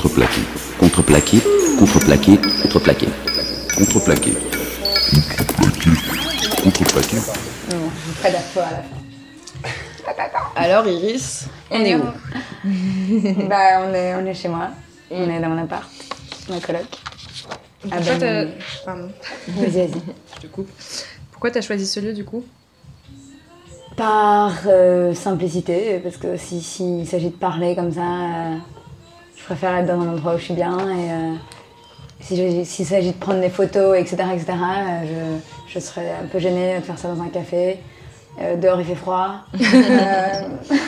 contreplaqué, contreplaqué, contreplaqué, contreplaqué, contreplaqué, contreplaqué, contreplaqué. À la fin. Alors Iris, on est où Bah, on est, on est chez moi. On est dans mon appart, ma coloc. Ah Pourquoi ben, t'as... Pardon, Vas-y, vas-y. je te coupe. Pourquoi t'as choisi ce lieu du coup? Par euh, simplicité, parce que si- s'il s'agit de parler comme ça, euh, préfère être dans un endroit où je suis bien. Et euh, si je- s'il s'agit de prendre des photos, etc., etc., euh, je, je serais un peu gênée de faire ça dans un café. Euh, dehors, il fait froid. Euh,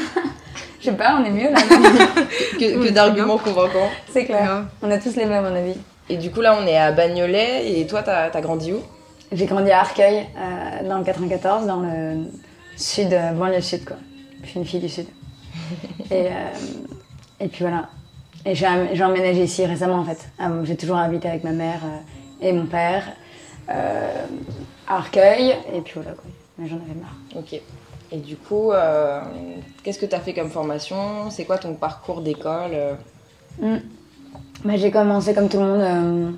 je sais pas, on est mieux là. Que, que d'arguments convaincants. C'est clair. On a tous les mêmes, à mon avis. Et du coup là on est à Bagnolet et toi t'as as grandi où? J'ai grandi à Arcueil, euh, dans le 94, dans le sud, euh, banlieue sud, quoi. Je suis une fille du sud. et, euh, et puis voilà. Et j'ai j'ai emménagé ici récemment, en fait. Bon, J'ai toujours habité avec ma mère euh, et mon père euh, à Arcueil, et puis voilà, quoi. Mais j'en avais marre. Ok. Et du coup, euh, qu'est-ce que t'as fait comme formation? C'est quoi ton parcours d'école euh? Mm. Bah, j'ai commencé comme tout le monde euh,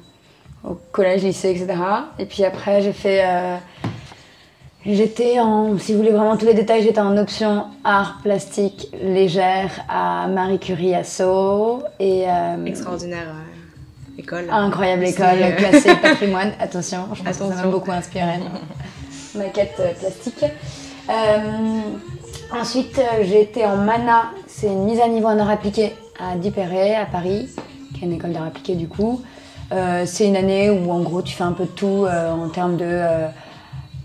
au collège, lycée, etc. Et puis après, j'ai fait. J'étais en. Si vous voulez vraiment tous les détails, j'étais en option art plastique légère à Marie Curie à Sceaux. Et. euh, Extraordinaire euh, école. Incroyable école, euh, classée patrimoine. Attention, je pense que ça m'a Attention. beaucoup inspiré. Ma quête euh, plastique. Ensuite, été en MANA, c'est une mise à niveau en art appliqué à Dupéré, à Paris, qui est une école d'art appliqué du coup. C'est une année où en gros tu fais un peu de tout en termes de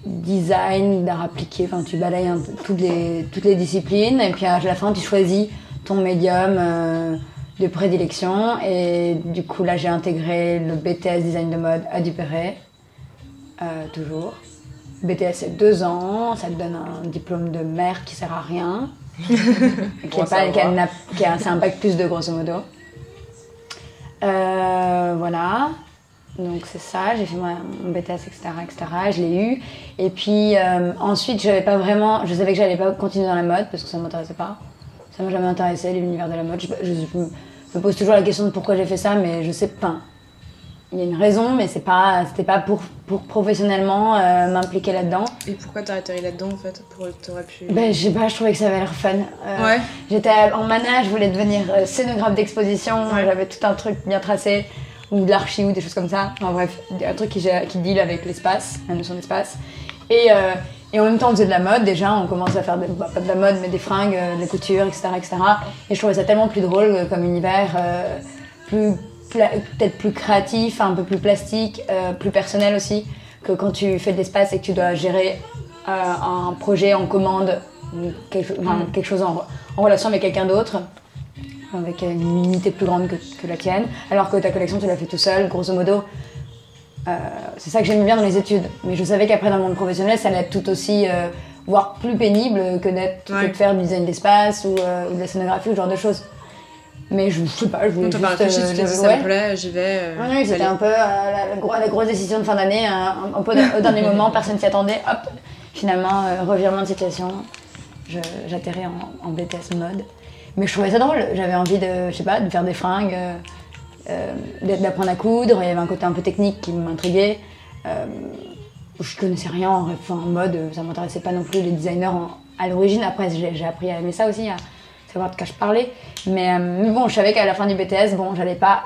design, d'art appliqué, enfin tu balayes un toutes les, toutes les disciplines et puis à la fin tu choisis ton médium euh, de prédilection et du coup là j'ai intégré le BTS design de mode à Dupéré, euh, toujours. BTS c'est deux ans, ça te donne un diplôme de mère qui sert à rien, qui est un bac plus de grosso modo. Euh, voilà. Donc c'est ça, j'ai fait ma- mon BTS, etc., etc. Je l'ai eu. Et puis euh, ensuite, j'avais pas vraiment, je savais que j'allais pas continuer dans la mode parce que ça m'intéressait pas. Ça m'a jamais intéressé l'univers de la mode. Je, je- je me pose toujours la question de pourquoi j'ai fait ça, mais je sais pas. Il y a une raison, mais c'est pas, c'était pas pour, pour professionnellement euh, m'impliquer là-dedans. Et pourquoi t'as atterri là-dedans en fait pour, T'aurais pu. Ben, je sais pas, je trouvais que ça avait l'air fun. Euh, Ouais. J'étais en mana, je voulais devenir euh, scénographe d'exposition, Ouais. j'avais tout un truc bien tracé, ou de l'archi ou des choses comme ça. Enfin bref, un truc qui, qui deal avec l'espace, la notion d'espace. Et, euh, et en même temps, on faisait de la mode déjà, on commençait à faire, des- bah, pas de la mode, mais des fringues, euh, de la couture, etc., etc. Et je trouvais ça tellement plus drôle euh, comme univers, euh, plus peut-être plus créatif, un peu plus plastique, euh, plus personnel aussi, que quand tu fais de l'espace et que tu dois gérer un projet en commande, quelque, enfin, quelque chose en, en relation avec quelqu'un d'autre, avec une unité plus grande que, que la tienne, alors que ta collection tu l'as fait tout seul, grosso modo. Euh, c'est ça que j'aimais bien dans les études. Mais je savais qu'après dans le monde professionnel, ça allait être tout aussi, euh, voire plus pénible que, d'être, que Ouais. de faire du design d'espace ou, euh, ou de la scénographie ou ce genre de choses. Mais je, je sais pas, je voulais pas juste, dit j'avais- ça ouais. me plaît, j'y vais. Oui, oui, c'était un peu la, la gro- la grosse décision de fin d'année, un, un peu au dernier moment, personne s'y attendait, hop, finalement, revirement de situation, j'atterris en, en BTS mode. Mais je trouvais ça drôle, j'avais envie de, je sais pas, de faire des fringues, euh, euh, d'apprendre à coudre, il y avait un côté un peu technique qui m'intriguait. Euh, je connaissais rien en, en mode, ça m'intéressait pas non plus les designers à l'origine, après j'ai appris à aimer ça aussi, à savoir de quoi je parlais. Mais, euh, bon, je savais qu'à la fin du BTS, bon, j'allais pas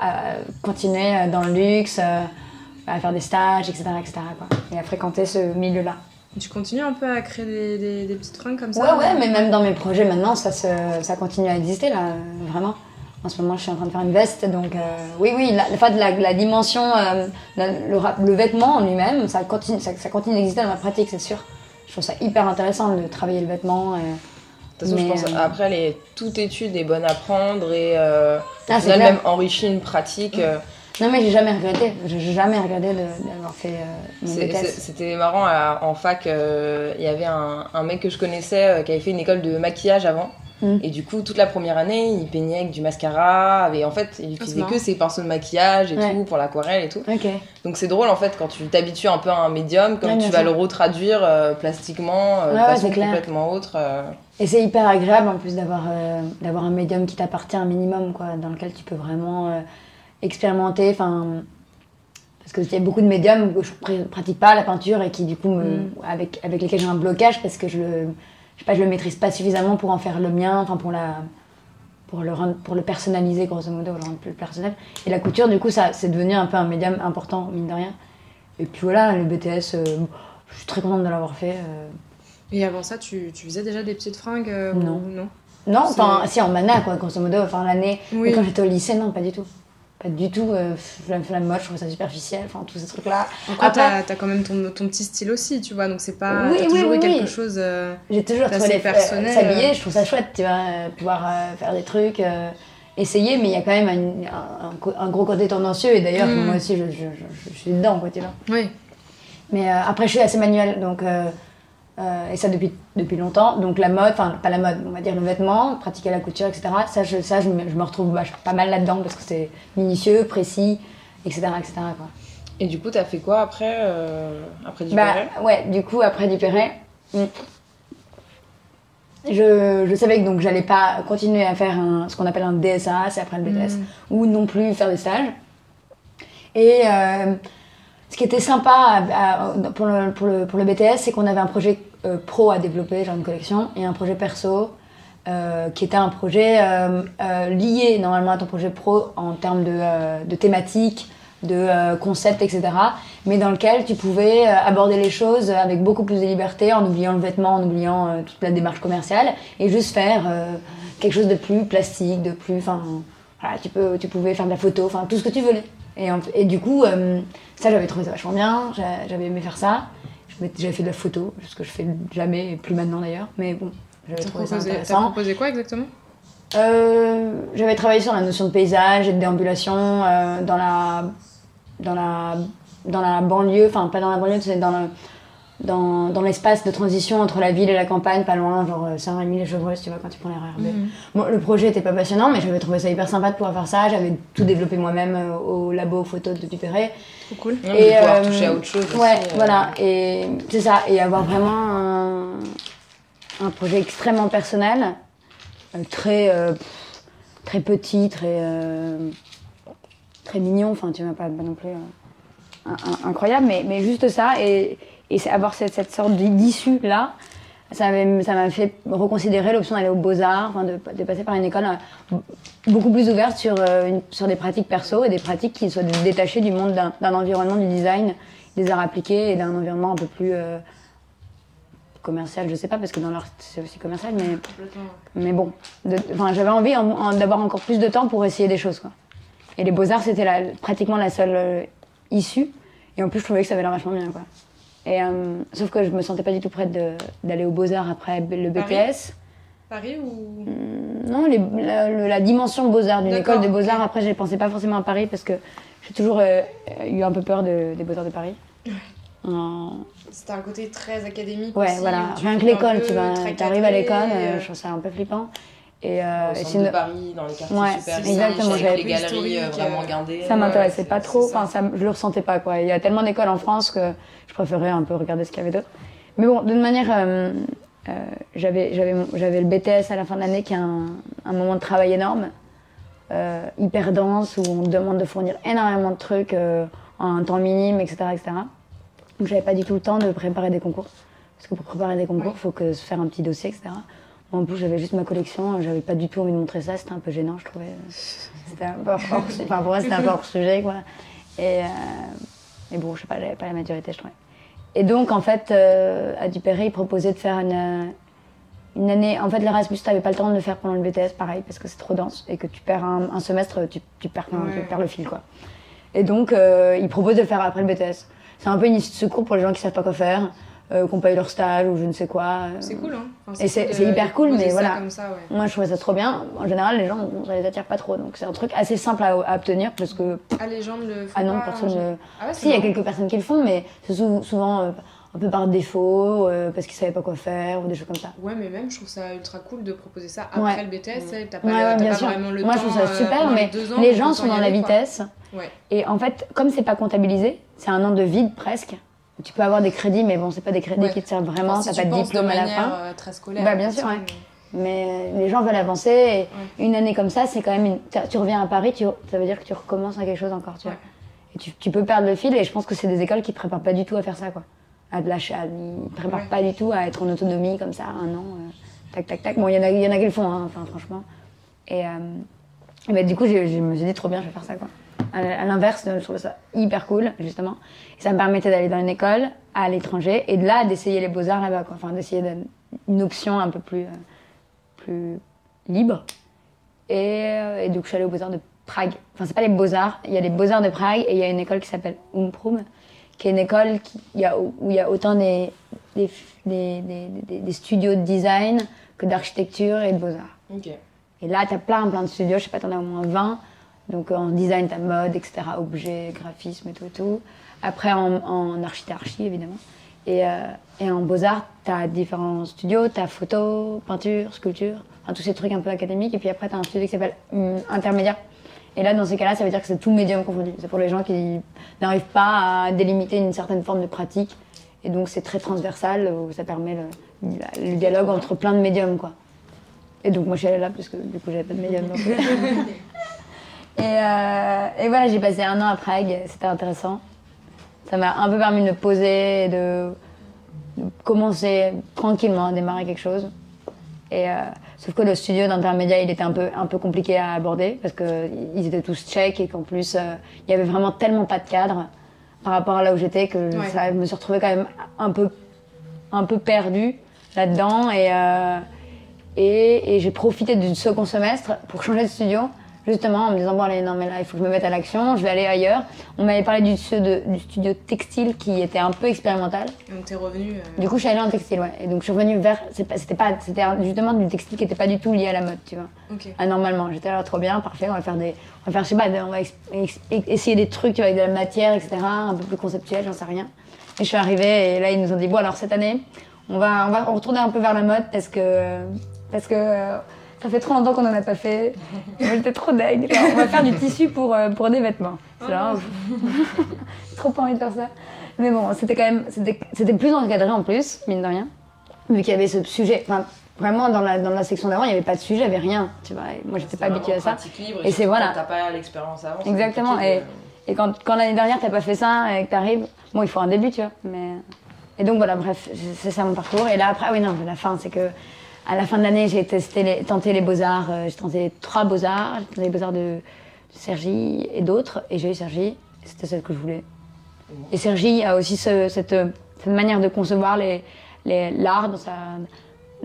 continuer dans le luxe, à faire des stages, etc., etc., et à fréquenter ce milieu-là. Tu continues un peu à créer des, des, des petites fringues comme ça Ouais, ouais, mais même dans mes projets maintenant, ça, se, ça continue à exister, là, vraiment. En ce moment, je suis en train de faire une veste, donc euh, oui, oui, la, la, la, la dimension, euh, la- le, le vêtement en lui-même, ça continue, ça, ça continue d'exister dans ma pratique, c'est sûr. Je trouve ça hyper intéressant de travailler le vêtement. euh, De toute façon, je Mais, pense euh, après, les, toute étude est bonne à prendre et euh, Ah, au c'est final, clair. même enrichit une pratique. euh, Non, mais j'ai jamais regretté, j'ai jamais regretté d'avoir fait euh, mon BTS. C'était marrant, à- en fac, euh, il y avait un, un mec que je connaissais euh, qui avait fait une école de maquillage avant. Mm. Et du coup, toute la première année, il peignait avec du mascara. Et en fait, il utilisait marrant. que ses pinceaux de maquillage et Ouais. tout pour l'aquarelle et tout. Donc c'est drôle en fait quand tu t'habitues un peu à un médium, Ouais, bien tu vas sûr. le retraduire euh, plastiquement, Ouais, de façon complètement autre. Et c'est hyper agréable en plus d'avoir d'avoir un médium qui t'appartient un minimum, quoi, dans lequel tu peux vraiment expérimenter. Enfin, parce que il y a beaucoup de médiums que je pr- pratique pas la peinture et qui du coup me, Mm. avec avec lesquels j'ai un blocage parce que je le je sais pas je le maîtrise pas suffisamment pour en faire le mien, enfin pour la pour le rendre, pour le personnaliser grosso modo, le rendre plus personnel. Et la couture du coup ça c'est devenu un peu un médium important mine de rien. Et puis voilà le BTS, euh, je suis très contente de l'avoir fait. euh, Et avant ça, tu, tu faisais déjà des petites fringues euh, Non. ou non Non, enfin, si en mana, quoi, grosso modo, enfin l'année. Oui. Quand j'étais au lycée, non, pas du tout. Pas du tout. Euh, je fais la mode, je trouve ça superficiel, enfin, tous ces trucs-là. Encore, Après- t'as as quand même ton, ton petit style aussi, tu vois, donc c'est pas. Oui, toujours oui, eu quelque oui. chose. euh, J'ai toujours trouvé les personnel, euh, s'habiller, euh. je trouve ça chouette, tu vois, euh, pouvoir euh, faire des trucs, euh, essayer, mais il y a quand même un, un- un co- un gros côté tendancieux, et d'ailleurs, Mm. moi aussi, je, je- je- je suis dedans, quoi, tu vois. Oui. Mais euh, après, je suis assez manuelle, donc. Euh, et ça depuis, depuis longtemps. Donc la mode, enfin pas la mode, on va dire le vêtement, pratiquer la couture, etc. Ça, je, ça, je, me, je me retrouve pas mal là-dedans parce que c'est minutieux, précis, etc. etc. quoi. Et du coup, t'as fait quoi après, euh, après du Bah ouais, du coup après Dupéret, mm, je, je savais que donc j'allais pas continuer à faire un- ce qu'on appelle un DSA, c'est après le BTS, Mm. ou non plus faire des stages. Et euh, ce qui était sympa pour, le, BTS, c'est qu'on avait un projet euh, pro à développer, genre une collection, et un projet perso, euh, qui était un projet euh, lié normalement à ton projet pro en termes de, de thématique, de concept, etc. Mais dans lequel tu pouvais aborder les choses avec beaucoup plus de liberté, en oubliant le vêtement, en oubliant toute la démarche commerciale, et juste faire quelque chose de plus plastique, de plus... Enfin, tu, tu pouvais faire de la photo, enfin tout ce que tu voulais. Et, du coup, euh, ça j'avais trouvé ça vachement bien, j'a- j'avais aimé faire ça. J'avais fait de la photo, ce que je fais jamais, et plus maintenant d'ailleurs, mais bon, j'avais T'as trouvé ça proposé, t'as intéressant. proposé quoi exactement? Euh, j'avais travaillé sur la notion de paysage et de déambulation euh, dans la dans la dans la banlieue, enfin pas dans la banlieue, c'est dans le dans, dans l'espace de transition entre la ville et la campagne, pas loin, genre euh, Saint-Rémy, les Chevreuses, tu vois, quand tu prends les RERB. Mhm. Bon, le projet était pas passionnant, mais j'avais trouvé ça hyper sympa de pouvoir faire ça. J'avais tout développé moi-même euh, au labo photo de Dupéret. Trop cool. Non, mais de pouvoir euh, toucher à autre chose aussi, Ouais, euh. voilà, et c'est ça, et avoir vraiment un, un projet extrêmement personnel, euh, très, euh, très petit, très, euh, très mignon, enfin tu vois, pas, pas non plus euh, incroyable, mais, mais juste ça, et, et avoir cette, cette sorte d'issue là. Ça m'a fait reconsidérer l'option d'aller aux Beaux-Arts, enfin, de, de passer par une école euh, beaucoup plus ouverte sur, euh, une- sur des pratiques perso et des pratiques qui soient détachées du monde d'un environnement du design, des arts appliqués et d'un environnement un peu plus euh, commercial, je sais pas, parce que dans l'art c'est aussi commercial, mais, mais bon. J'avais envie en- en- d'avoir encore plus de temps pour essayer des choses. Quoi. Et les beaux-arts, c'était pratiquement la seule euh, issue. Et en plus, je trouvais que ça avait l'air vachement bien. Quoi. Et, euh, sauf que je me sentais pas du tout prête d'aller aux beaux-arts après le BTS. Paris ou? Non, les- la, dimension Beaux-Arts, d'une école de Beaux-Arts. Après, je pensais pas forcément à Paris parce que j'ai toujours euh, eu un peu peur de- des Beaux-Arts de Paris. Euh, C'était un côté très académique. ouais, aussi, voilà. Rien que l'école, tu vois. T'arrives à l'école, euh, je trouve ça un peu flippant. Et, euh, Au et centre sinon- de Paris, dans les quartiers Ouais, super riches, exactement, avec j'avais les galeries euh, vraiment euh, gardées. Ça m'intéressait Ouais, pas trop, enfin, ça, je le ressentais pas quoi. Il y a tellement d'écoles en France que je préférais un peu regarder ce qu'il y avait d'autre. Mais bon, d'une manière, euh, euh, j'avais j'avais mon- j'avais le BTS à la fin de l'année qui est un, un moment de travail énorme, euh, hyper dense, où on te demande de fournir énormément de trucs euh, en un temps minime, etc. etc. Donc j'avais pas du tout le temps de préparer des concours. Parce que pour préparer des concours, il faut que se faire un petit dossier, etc. Moi, en plus, j'avais juste ma collection, j'avais pas du tout envie de montrer ça, c'était un peu gênant, je trouvais. C'était un peu hors, enfin, pour moi, c'était un peu hors sujet, quoi. Et, euh, et bon, je sais pas, j'avais pas la maturité, je trouvais. Et donc, en fait, euh, à Dupéry, ils proposaient de faire une, euh, une année. En fait, l'Erasmus, t'avais pas le temps de le faire pendant le BTS, pareil, parce que c'est trop dense et que tu perds un, un semestre, tu, tu perds, tu perds le fil, quoi. Et donc, euh, ils proposent de le faire après le BTS. C'est un peu une issue de secours pour les gens qui savent pas quoi faire, euh, pas eu leur stage ou je ne sais quoi. C'est cool, hein. Enfin, Et c'est- cool hyper cool, mais voilà. Comme ça, ouais. Moi, je trouvais ça trop bien. En général, les gens, bon, ça les attire pas trop. Donc, c'est un truc assez simple à, à obtenir parce que, Ah, les gens ne le font ah non, pas, personne ne. Ah ouais, c'est Si, il y a quelques personnes qui le font, mais c'est sou- souvent euh, un peu par défaut, euh, parce qu'ils savaient pas quoi faire ou des choses comme ça. Ouais, mais même, je trouve ça ultra cool de proposer ça Ouais. après le BTS. T'as pas, Ouais, le- ouais, pas sûr. vraiment le Moi, temps. je trouve ça euh, super, mais ans, les faut gens sont dans la vitesse. Ouais. Et en fait, comme c'est pas comptabilisé, c'est un an de vide presque. Tu peux avoir des crédits, mais bon, c'est pas des crédits Ouais. qui te servent vraiment, Enfin, si t'as pas de diplôme à la fin. euh, très scolaire. Bah, bien sûr, ouais. Mais euh, les gens veulent avancer et une année comme ça, c'est quand même une... tu- reviens à Paris, tu... ça veut dire que tu recommences à quelque chose encore, tu vois. Et tu, tu peux perdre le fil et je pense que c'est des écoles qui préparent pas du tout à faire ça, quoi. À de à- ils préparent Ouais. pas du tout à être en autonomie comme ça, un an, euh, tac, tac, tac. Bon, il y, en a- y en a qui le font, hein, enfin, franchement. Et, euh, et bah, du coup, je me suis dit, trop bien, je vais faire ça, quoi. À, l'inverse, je trouvais ça hyper cool, justement. Et ça me permettait d'aller dans une école à l'étranger et de là, d'essayer les beaux-arts là-bas, quoi. Enfin, d'essayer de- une option un peu plus, euh, plus libre. Et, euh, et donc, je suis allée aux Beaux-Arts de Prague. Enfin, c'est pas les Beaux-Arts, il y a les Beaux-Arts de Prague et il y a une école qui s'appelle Umprum, qui est une école qui, il y a, où il y a autant des, des, des, des, studios de design que d'architecture et de Beaux-Arts. Ok. Et là, tu as plein, plein de studios, je sais pas, tu en as au moins 20. Donc en design, tu mode, etc., objets, graphisme et tout, tout. Après, en, en archi, évidemment. Et, euh, et en beaux-arts, tu as différents studios, tu as photo, peinture, sculpture, enfin, tous ces trucs un peu académiques. Et puis après, tu as un studio qui s'appelle hum, intermédiaire. Et là, dans ces cas-là, ça veut dire que c'est tout médium confondu. C'est pour les gens qui n'arrivent pas à délimiter une certaine forme de pratique. Et donc, c'est très transversal, où ça permet le, le dialogue entre plein de médiums, quoi. Et donc, moi, je suis allée là parce que du coup, j'avais pas de médium. et, euh, et voilà, j'ai passé un an à Prague, c'était intéressant. Ça m'a un peu permis de me poser, et de, de commencer tranquillement à démarrer quelque chose. Et, euh, sauf que le studio d'intermédiaire, il était un peu, un peu compliqué à aborder parce qu'ils étaient tous tchèques et qu'en plus, euh, il y avait vraiment tellement pas de cadre par rapport à là où j'étais que Ouais. ça, je me suis retrouvée quand même un peu, un peu perdue là-dedans. Et, et, et j'ai profité du second semestre pour changer de studio, justement en me disant bon allez non mais là il faut que je me mette à l'action, je vais aller ailleurs. On m'avait parlé du studio, du studio textile qui était un peu expérimental. Donc t'es revenu. euh, Du coup je suis allée en textile ouais. Et donc je suis revenue vers, c'était pas, c'était justement du textile qui était pas du tout lié à la mode tu vois. Ok. Ah, normalement, j'étais là trop bien, parfait, on va faire des, on va faire, je sais pas, on va essayer des trucs tu vois, avec de la matière, etc., un peu plus conceptuel, j'en sais rien. Et je suis arrivée et là ils nous ont dit bon alors cette année, on va, on va retourner un peu vers la mode parce que, parce que euh, ça fait trop longtemps qu'on en a pas fait. J'étais trop deg. Genre, on va faire du tissu pour, euh, pour des vêtements. C'est là, j'ai trop pas envie de faire ça. Mais bon, c'était quand même, c'était c'était plus encadré en plus, mine de rien, vu qu'il y avait ce sujet. Enfin, vraiment dans la, dans la section d'avant, il n'y avait pas de sujet, il n'y avait rien. Tu vois, Et moi j'étais pas habituée à ça. Et c'est voilà. T'as pas l'expérience avant. Exactement, et- Et quand, quand l'année dernière, t'as pas fait ça et que t'arrives, bon, il faut un début, tu vois. Mais... Et donc voilà, bref, c'est ça mon parcours. Et là, après, ah oui, non, la fin, c'est que à la fin de l'année, j'ai testé les, tenté les beaux-arts. euh, j'ai tenté trois beaux-arts. J'ai tenté les beaux-arts de, de Sergi et d'autres. Et j'ai eu Sergi. C'était celle que je voulais. Et Sergi a aussi ce- cette, cette manière de concevoir les- les- l'art dans sa,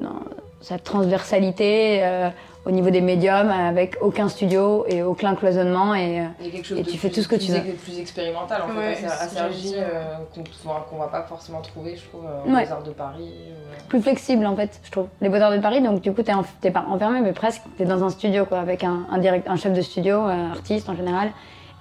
dans sa transversalité euh, au niveau des médiums, avec aucun studio et aucun cloisonnement. Et, euh, Il y a quelque chose Et de tu fais plus- tout ce que plus tu veux. plus expérimental en Ouais, fait bien. euh, qu'on qu'on va pas forcément trouver je trouve euh, Ouais. aux arts de Paris euh. plus flexible en fait, je trouve. Les Beaux-Arts de Paris, donc du coup, t'es, en- t'es pas enfermé, mais presque, t'es dans un studio, quoi, avec un, un, direct, un chef de studio, euh, artiste en général,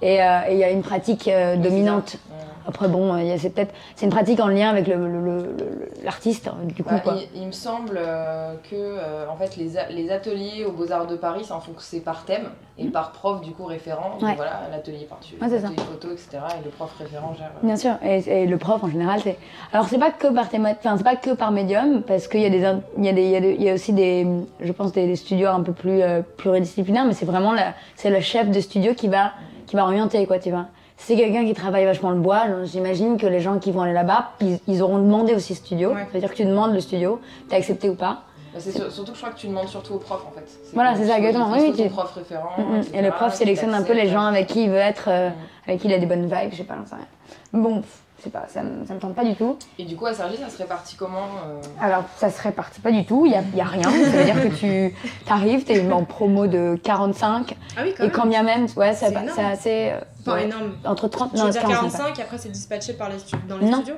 et euh, il y a une pratique euh, dominante. Ouais. Après, bon, euh, c'est peut-être, c'est une pratique en lien avec le, le- le- le- l'artiste, euh, du coup, Bah, quoi. il, il me semble euh, que euh, en fait les, les ateliers aux Beaux-Arts de Paris c'est par thème et par prof du coup référent Donc, Ouais. voilà l'atelier peinture Ouais, l'atelier photo etc et le prof référent gère Bien sûr, et, et le prof en général, c'est. Alors c'est pas que par théma... enfin c'est pas que par médium, parce qu'il y a des, in- il y a des, il y a des- il y a aussi des, je pense des, des studios un peu plus euh, pluridisciplinaires, mais c'est vraiment la, c'est le chef de studio qui va, qui va orienter quoi, tu vois. C'est quelqu'un qui travaille vachement le bois, donc j'imagine que les gens qui vont aller là-bas, ils, ils auront demandé aussi studio. Ouais. C'est-à-dire que tu demandes le studio, t'es accepté ou pas. Bah, c'est sur- surtout que je crois que tu demandes surtout au prof en fait Voilà, c'est ça, tu- exactement. Oui, tu- prof référent Mm, mm. Et le prof sélectionne un peu les gens avec qui il veut être, euh, Mm. avec qui il a des bonnes vibes, je sais pas, j'en sais rien. Bon, je sais pas, ça me, ça me tente pas du tout. et du coup à Sergi ça se répartit comment euh, Alors, ça se répartit pas du tout, il y a, il y a rien. Ça veut dire que tu arrives, tu es en promo de 45, Ah oui, quand et même. quand bien même, ouais, ça C'est assez. euh, Enfin, ouais, énorme. Entre 30 Tu non, veux dire 45. 45 et après c'est dispatché par les dans les Non. studios?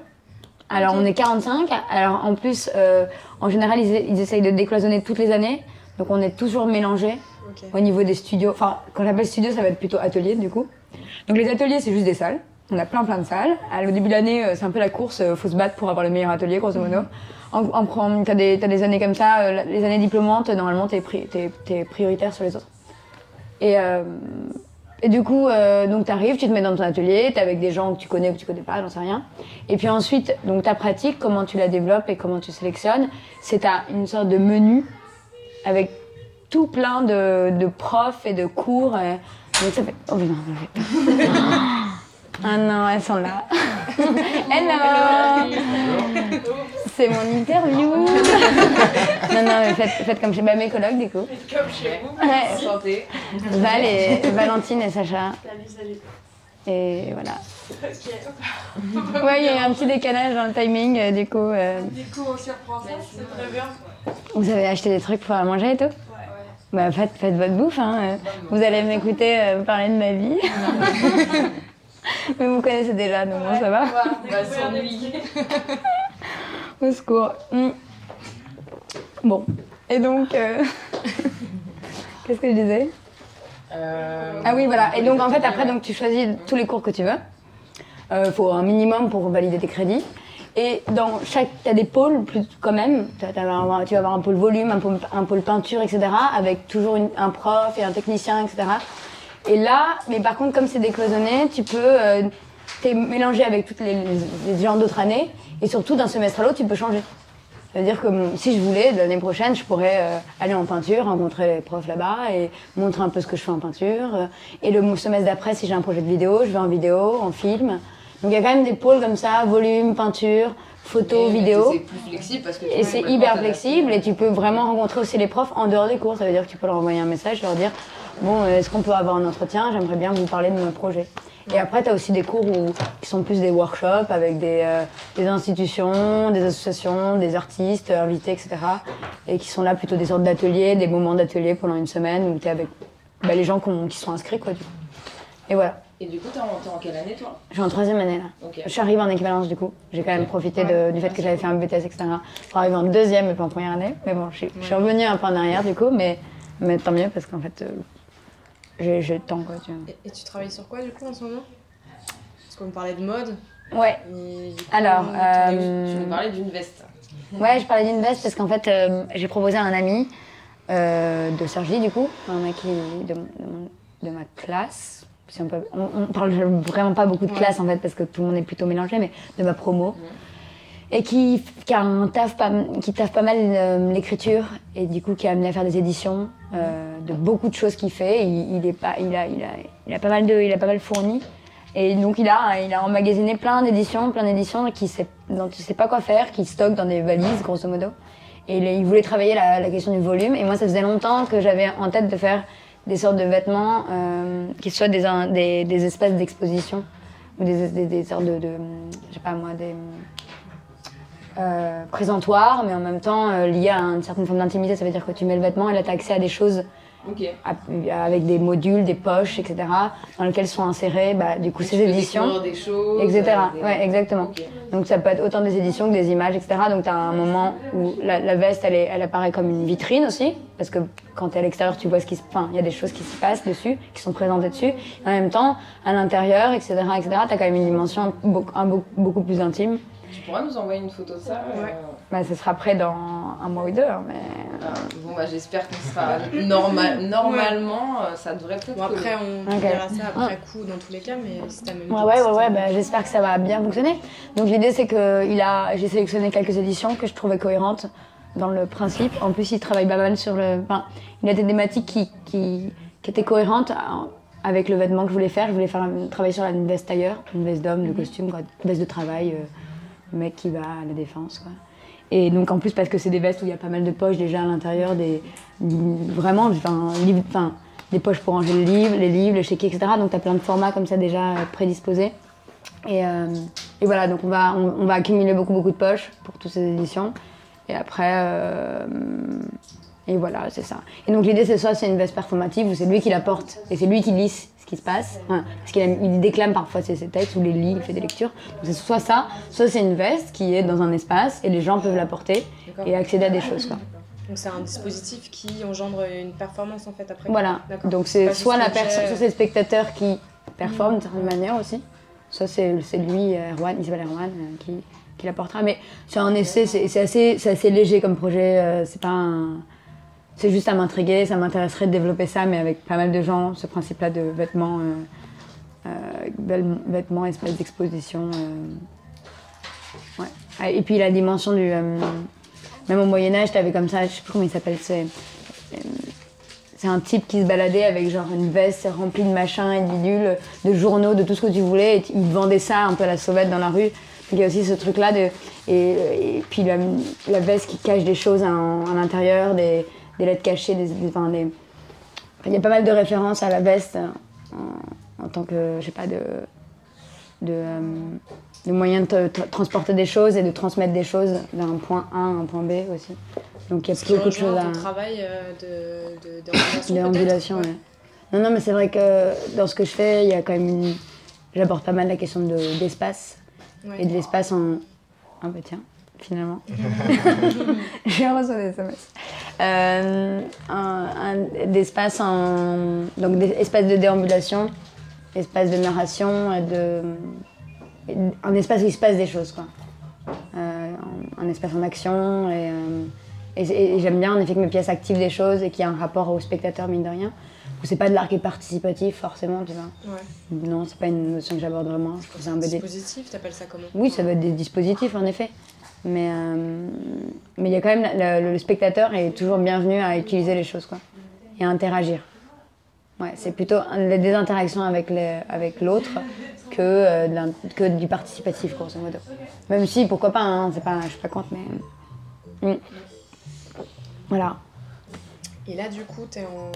Alors, on est 45. Alors, en plus, euh, en général, ils, ils essayent de décloisonner toutes les années. Donc, on est toujours mélangés Ok. au niveau des studios. Enfin, quand j'appelle studio, ça va être plutôt atelier, du coup. Donc, les ateliers, c'est juste des salles. On a plein plein de salles. À- Au début de l'année, euh, c'est un peu la course, il faut se battre pour avoir le meilleur atelier, grosso modo. En, en, prenant- t'as des, des années comme ça, euh, les années diplômantes, normalement, t'es, pri- prioritaire sur les autres. Et, euh, et du coup, euh, donc t'arrives, tu te mets dans ton atelier, t'es avec des gens que tu connais ou que tu connais pas, j'en sais rien. Et puis ensuite, donc ta pratique, comment tu la développes et comment tu sélectionnes, c'est t'as une sorte de menu avec tout plein de, de profs et de cours. et- donc ça fait... Oh putain, ça fait- Ah non, elles sont là. Hello C'est mon interview Non, non, mais faites, faites comme chez bah, mes collègues du coup. Comme chez vous. Ouais. Santé. Val et Valentine et Sacha. Salut, salut. Et voilà. Ok. Ouais, il y a eu un petit décalage dans le timing, euh, du coup. euh, Du coup, on surprend ça, c'est très bien. vous avez acheté des trucs pour manger et tout Bah faites, faites votre bouffe, hein. euh, Vous allez m'écouter euh, parler de ma vie. Mais vous connaissez déjà, donc bon, ça va. On va s'ennuyer. Au secours. Hmm. Bon. Et donc, euh, qu'est-ce que je disais? Euh, Ah oui, voilà. Et donc, en fait, après, donc, tu choisis tous les cours que tu veux. Il faut un minimum pour valider tes crédits. Et dans chaque, tu as des pôles plus, quand même. T'as- t'as un- tu vas avoir un pôle volume, un pôle, un pôle peinture, etc. Avec toujours une- un prof et un technicien, etc. Et là, mais par contre, comme c'est décloisonné, tu peux euh, t'es mélangé avec toutes les, les- les gens d'autres années. Et surtout, d'un semestre à l'autre, tu peux changer. Ça veut dire que si je voulais, l'année prochaine, je pourrais euh, aller en peinture, rencontrer les profs là-bas et montrer un peu ce que je fais en peinture. Euh, Et le semestre d'après, si j'ai un projet de vidéo, je vais en vidéo, en film. Donc il y a quand même des pôles comme ça, volume, peinture, photo, vidéo. C'est plus flexible parce que tu Et c'est hyper flexible et tu peux vraiment rencontrer aussi les profs en dehors des cours. Ça veut dire que tu peux leur envoyer un message, leur dire Bon, euh, est-ce qu'on peut avoir un entretien? J'aimerais bien vous parler de mon projet. Et après, tu as aussi des cours où, qui sont plus des workshops avec des, euh, des institutions, des associations, des artistes euh, invités, etc. Et qui sont là plutôt des sortes d'ateliers, des moments d'atelier pendant une semaine où tu es avec bah, les gens qui ont- qui sont inscrits. Quoi, du coup. Et voilà. Et du coup, t'es en, en quelle année toi? Je suis en troisième année là. Ok. Je suis arrivée en équivalence du coup. J'ai quand même profité de- du fait que j'avais fait un BTS, etc. pour arriver en deuxième et pas en première année. Mais bon, je suis, je suis revenue un peu en arrière du coup, mais, mais tant mieux parce qu'en fait, euh, j'ai j'ai le temps quoi. Tu Et, et tu travailles sur quoi du coup en ce moment? Parce qu'on me parlait de mode. Ouais. Et coup, Alors, euh, Tu nous parlais d'une veste. Ouais, je parlais d'une veste parce qu'en fait, euh, j'ai proposé à un ami euh, de Sergi, du coup, un mec qui, de, de ma classe. Si on, peut, on, on parle vraiment pas beaucoup de Ouais. classe en fait parce que tout le monde est plutôt mélangé, mais de ma promo. Et qui, qui, a un taf pas, qui taffe pas mal euh, l'écriture et du coup qui est amené à faire des éditions euh, de beaucoup de choses qu'il fait. Il, il est pas, il, a, il, a, il, a pas mal de, il a pas mal fourni. Et donc il a, il a emmagasiné plein d'éditions, plein d'éditions qui sait, dont il sait pas quoi faire, qui stocke dans des valises grosso modo. Et il, voulait travailler la, la question du volume. Et moi ça faisait longtemps que j'avais en tête de faire des sortes de vêtements euh, qui soient des, des, des espaces d'exposition ou des, des, des sortes de, de, je sais pas moi, des euh, présentoirs, mais en même temps euh, liés à une certaine forme d'intimité. Ça veut dire que tu mets le vêtement et là tu as accès à des choses Ok. à- avec des modules, des poches, etc., dans lesquelles sont insérées bah, du coup ces éditions, des choses. etc. euh, des- Ouais, exactement. Donc ça peut être autant des éditions que des images, etc. Donc tu as un moment où la, la veste, elle, est- elle apparaît comme une vitrine aussi, parce que quand tu es à l'extérieur, tu vois ce qui se... Enfin, il y a des choses qui se passent dessus, qui sont présentées dessus. Et en même temps, à l'intérieur, etc., etc., tu as quand même une dimension beaucoup, un- beaucoup, beaucoup plus intime. Tu pourras nous envoyer une photo de ça euh, Ouais. Bah, ce sera prêt dans un mois ou deux, hein, mais... ah, Bon, bah j'espère que ce sera normal. Normalement, euh, ça devrait peut-être. Bon, après, on Ok. verra ça après coup dans tous les cas, mais si t'as même. Ouais, ouais, ouais, ouais, bah, j'espère que ça va bien fonctionner. Donc l'idée, c'est que il a, j'ai sélectionné quelques éditions que je trouvais cohérentes dans le principe. En plus, il travaille pas mal sur le. Enfin, il a des thématiques qui, qui, qui étaient cohérentes euh, avec le vêtement que je voulais faire. Je voulais faire un- travailler sur une veste tailleur, une veste d'homme, de costume, quoi, une veste de travail, euh, mec qui va à la défense, quoi. Et donc en plus parce que c'est des vestes où il y a pas mal de poches déjà à l'intérieur, des vraiment, enfin, des poches pour ranger le livre, les livres, les chéquiers, etc. Donc tu as plein de formats comme ça déjà euh, prédisposés. Et, euh, et voilà, donc on va, on, on va accumuler beaucoup beaucoup de poches pour toutes ces éditions. Et après, euh, et voilà, c'est ça. Et donc l'idée c'est soit c'est une veste performative où c'est lui qui la porte et c'est lui qui lisse ce qui se passe. Enfin, parce qu'il il déclame parfois ses, ses textes ou les lit, il fait des lectures. Donc c'est soit ça, soit c'est une veste qui est dans un espace et les gens peuvent la porter et accéder à des choses. Quoi. Donc c'est un dispositif qui engendre une performance en fait après. Voilà. Donc c'est soit la personne, soit c'est le spectateur qui performe d'une certaine manière aussi. Ça, c'est c'est lui, euh, Erwan, il s'appelle Erwan, euh, qui, qui la portera. Mais c'est un essai, c'est assez, c'est assez léger comme projet. euh, c'est pas un- C'est juste à m'intriguer, ça m'intéresserait de développer ça, mais avec pas mal de gens, ce principe-là de vêtements, euh, euh, vêtements, d'exposition. euh, ouais. Ah, Et puis la dimension du. euh, même au Moyen-Âge, t'avais comme ça, je sais plus comment il s'appelle, c'est. c'est un type qui se baladait avec genre une veste remplie de machins et de bidules, de journaux, de tout ce que tu voulais. Et il vendait ça un peu à la sauvette dans la rue. Il y a aussi ce truc-là. De, et, puis la, la veste qui cache des choses à, à l'intérieur, des, des lettres cachées. Des, des- enfin, des- enfin, il y a pas mal de références à la veste en, en tant que, je sais pas, de, de, euh, de moyen de te- te- transporter des choses et de transmettre des choses d'un point A à un point B aussi. Donc il y a beaucoup de choses à... ton travail euh, de, de, peut-être ouais. Non, non, mais c'est vrai que dans ce que je fais, il y a quand même une. J'aborde pas mal la question de- d'espace. Ouais. Et de l'espace en. Ah bah tiens, finalement. J'ai reçu des SMS. Euh, un, un- d'espace en. Donc, des espaces de déambulation, espace de narration, et de. et un espace où il se passe des choses, quoi. Euh, un, un espace en action et. euh, et, et j'aime bien en effet que mes pièces activent des choses et qu'il y a un rapport au spectateur, mine de rien. C'est pas de l'art qui est participatif, forcément, tu vois. Ouais. Non, c'est pas une notion que j'aborde vraiment. Je trouve que c'est un peu dé- Dispositif, t'appelles ça comment? Oui, ça va être des dispositifs, en effet. Mais euh, mais y a quand même. le spectateur est toujours bienvenu à utiliser les choses, quoi. Et à interagir. Ouais, c'est plutôt des interactions avec les- avec l'autre que, euh, que du participatif, grosso modo. Même si, pourquoi pas, hein, c'est pas, je suis pas contre, mais. Mm. Voilà. Et là, du coup, t'es en.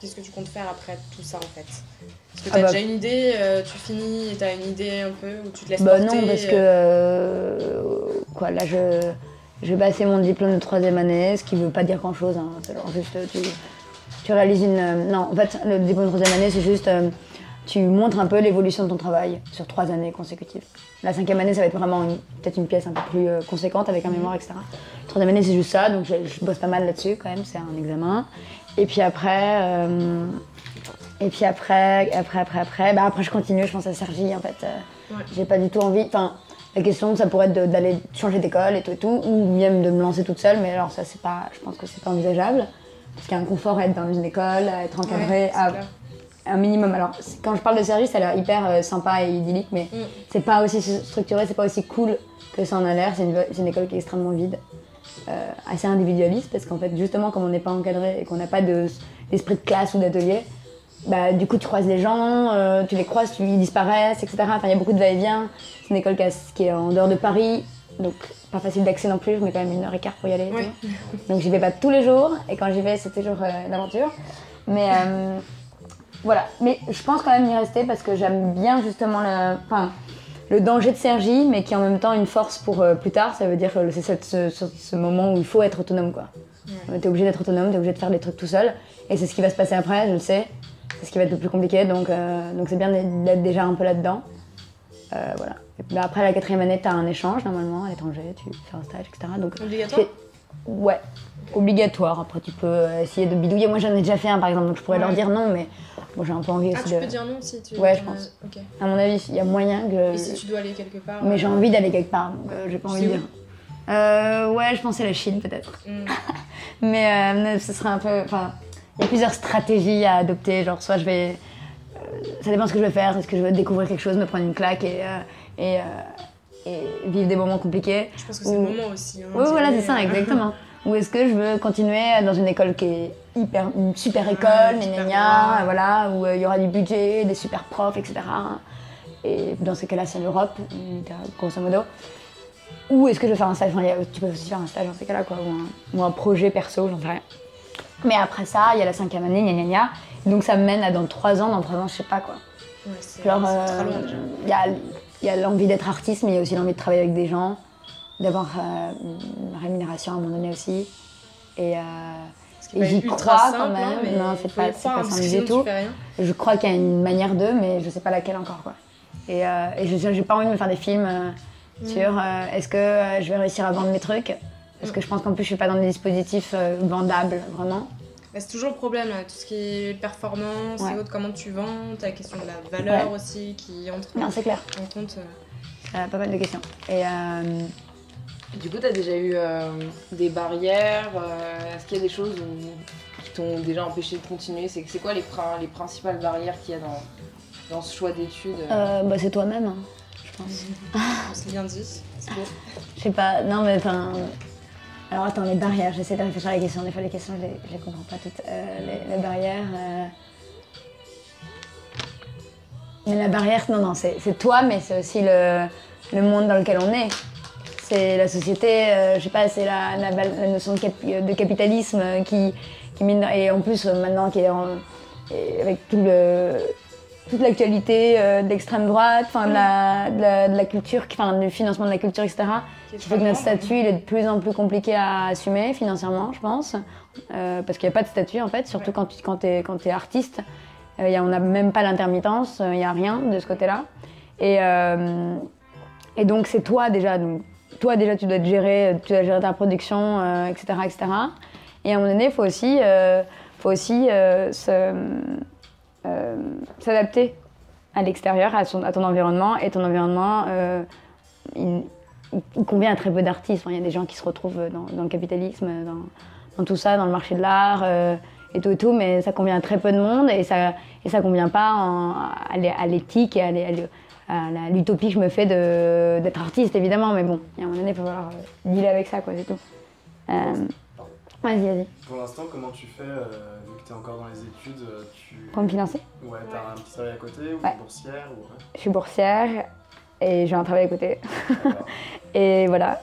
Qu'est-ce que tu comptes faire après tout ça, en fait? Est-ce que Ah t'as bah- déjà une idée euh, Tu finis et t'as une idée un peu Ou tu te laisses Bah porter non, parce que. euh, euh, quoi, là, je. Je vais passer mon diplôme de troisième année, ce qui veut pas dire grand chose. Hein. C'est genre juste. Tu, tu réalises une. euh, non, en fait, le diplôme de troisième année, c'est juste. euh, tu montres un peu l'évolution de ton travail sur trois années consécutives. La cinquième année, ça va être vraiment peut-être une pièce un peu plus euh, conséquente avec un mémoire, etc. La troisième année, c'est juste ça, donc je, je bosse pas mal là-dessus quand même, c'est un examen. Et puis après. euh, et puis après, après, après, après, bah après je continue, je pense à Sergi en fait. euh, Ouais. J'ai pas du tout envie. Enfin, la question, ça pourrait être d'aller changer d'école et tout et tout, ou même de me lancer toute seule, mais alors ça, c'est pas, je pense que c'est pas envisageable. Parce qu'il y a un confort à être dans une école, à être encadré, Ouais, à un minimum. Alors, quand je parle de Sergi, ça a l'air hyper euh, sympa et idyllique, mais Mm. c'est pas aussi structuré, c'est pas aussi cool que ça en a l'air. C'est une, c'est une école qui est extrêmement vide, euh, assez individualiste, parce qu'en fait, justement, comme on n'est pas encadré et qu'on n'a pas de- d'esprit de classe ou d'atelier, bah, du coup, tu croises les gens, euh, tu les croises, tu, ils disparaissent, etc. Enfin, il y a beaucoup de va-et-vient. C'est une école qui, est en dehors de Paris, donc pas facile d'accès non plus. Je mets quand même une heure et quart pour y aller. Donc, j'y vais pas tous les jours, et quand j'y vais, c'est toujours euh, une aventure. Mais euh, voilà. Mais je pense quand même y rester parce que j'aime bien justement le, enfin, le danger de Sergi, mais qui est en même temps une force pour euh, plus tard. Ça veut dire que c'est cette- ce, ce- ce moment où il faut être autonome, quoi. Euh, T'es obligé d'être autonome, t'es obligé de faire des trucs tout seul. Et c'est ce qui va se passer après, je le sais. C'est ce qui va être le plus compliqué, donc euh, donc c'est bien d'être déjà un peu là-dedans. Euh, voilà. Et puis, bah, après la quatrième année, t'as un échange normalement à l'étranger, tu fais un stage, etc. Donc Obligatoire c'est- Ouais, obligatoire. Après, tu peux euh, essayer de bidouiller. Moi, j'en ai déjà fait un, par exemple, donc je pourrais Ouais. leur dire non, mais moi, j'ai un peu envie Ah, aussi tu de. peux dire non si tu Ouais, je as- pense. Ok. À mon avis, il y a moyen que. Et si tu dois aller quelque part Mais euh, j'ai envie d'aller quelque part, donc euh, j'ai pas envie de dire. Euh, ouais, je pensais la Chine peut-être. hmm. Mais euh, ce serait un peu. Enfin, il y a plusieurs stratégies à adopter. Genre, soit je vais. euh, ça dépend ce que je veux faire. Est-ce que je veux découvrir quelque chose, me prendre une claque et, euh, et, euh, et vivre des moments compliqués Je pense que c'est le Ou- moment aussi. hein, Oui, voilà, c'est ça, euh. exactement. Ou est-ce que je veux continuer dans une école qui est hyper, une super école, Ouais, gna, voilà, où euh, il y aura du budget, des super profs, etc. Et dans ces cas-là, c'est l'Europe, grosso modo. Ou est-ce que je vais faire un stage? Enfin, a- Tu peux aussi faire un stage dans ces cas-là, quoi, ou un, ou un projet perso, j'en sais rien. Mais après ça, il y a la cinquième année, gna gna gna. Donc ça me mène à dans trois ans, dans trois ans, je sais pas quoi. Ouais, Genre, euh, il y a, il y a l'envie d'être artiste, mais il y a aussi l'envie de travailler avec des gens, d'avoir euh, une rémunération à un moment donné aussi. Et, euh, et j'y crois simple, quand hein, même. non, c'est pas, pas simple du tout. Je crois qu'il y a une manière d'eux, mais je sais pas laquelle encore. Quoi. Et, euh, et je j'ai pas envie de me faire des films euh, Mm. sur est-ce que je vais réussir à vendre mes trucs? Parce Mm. que je pense qu'en plus, je suis pas dans des dispositifs vendables, vraiment. Bah, c'est toujours le problème, là, tout ce qui est performance Ouais. et autres, comment tu vends, la question de la valeur aussi qui entre Non, c'est clair. en compte. pas mal de questions. Et Du coup, t'as déjà eu euh, des barrières euh, Est-ce qu'il y a des choses où- qui t'ont déjà empêché de continuer? C'est c'est quoi les, prin- les principales barrières qu'il y a dans, dans ce choix d'études? Euh, bah, c'est toi-même, hein, je pense. C'est bien dit. Je sais pas, non mais enfin. Alors attends, les barrières, j'essaie de réfléchir à la question. Des fois, les questions, je les, je les comprends pas toutes. Euh, les, les barrières. euh, Mais la barrière, non, non, c'est c'est toi, mais c'est aussi le, le monde dans lequel on est. C'est la société, euh, je sais pas, c'est la, la, val- la notion de, cap- de capitalisme euh, qui, qui mine. Et en plus, euh, maintenant, qui est en- avec tout le, toute l'actualité euh, de l'extrême droite, enfin de la, de, la, de la culture, enfin du financement de la culture, etc. Qui fait que notre statut il est de plus en plus compliqué à assumer financièrement, je pense. Euh, parce qu'il n'y a pas de statut en fait, surtout Ouais. quand tu quand es, quand es artiste. Euh, y a- on n'a même pas l'intermittence, il n'y a rien de ce côté-là. Et, et donc c'est toi déjà. Donc, toi déjà tu dois te gérer, tu dois gérer ta production, euh, etc., etc. Et à un moment donné, il faut aussi, euh, faut aussi euh, s'adapter à l'extérieur, à, ton environnement. Et ton environnement, il, convient à très peu d'artistes. Il y a des gens qui se retrouvent dans, le capitalisme, dans, tout ça, dans le marché de l'art et tout et tout, mais ça convient à très peu de monde et ça et ça convient pas à l'é- à l'éthique et à à l'utopie que je me fais d'être artiste, évidemment. Mais bon, il y a un moment donné, il va falloir euh, dealer avec ça, quoi, c'est tout. Euh, vas-y, vas-y. Pour l'instant, comment tu fais, euh, vu que tu es encore dans les études, euh, tu... Pour me financer? Ouais, t'as un petit travail à côté, ou Ouais. boursière, ou... ouais, Je suis boursière et j'ai un travail à côté. Et voilà,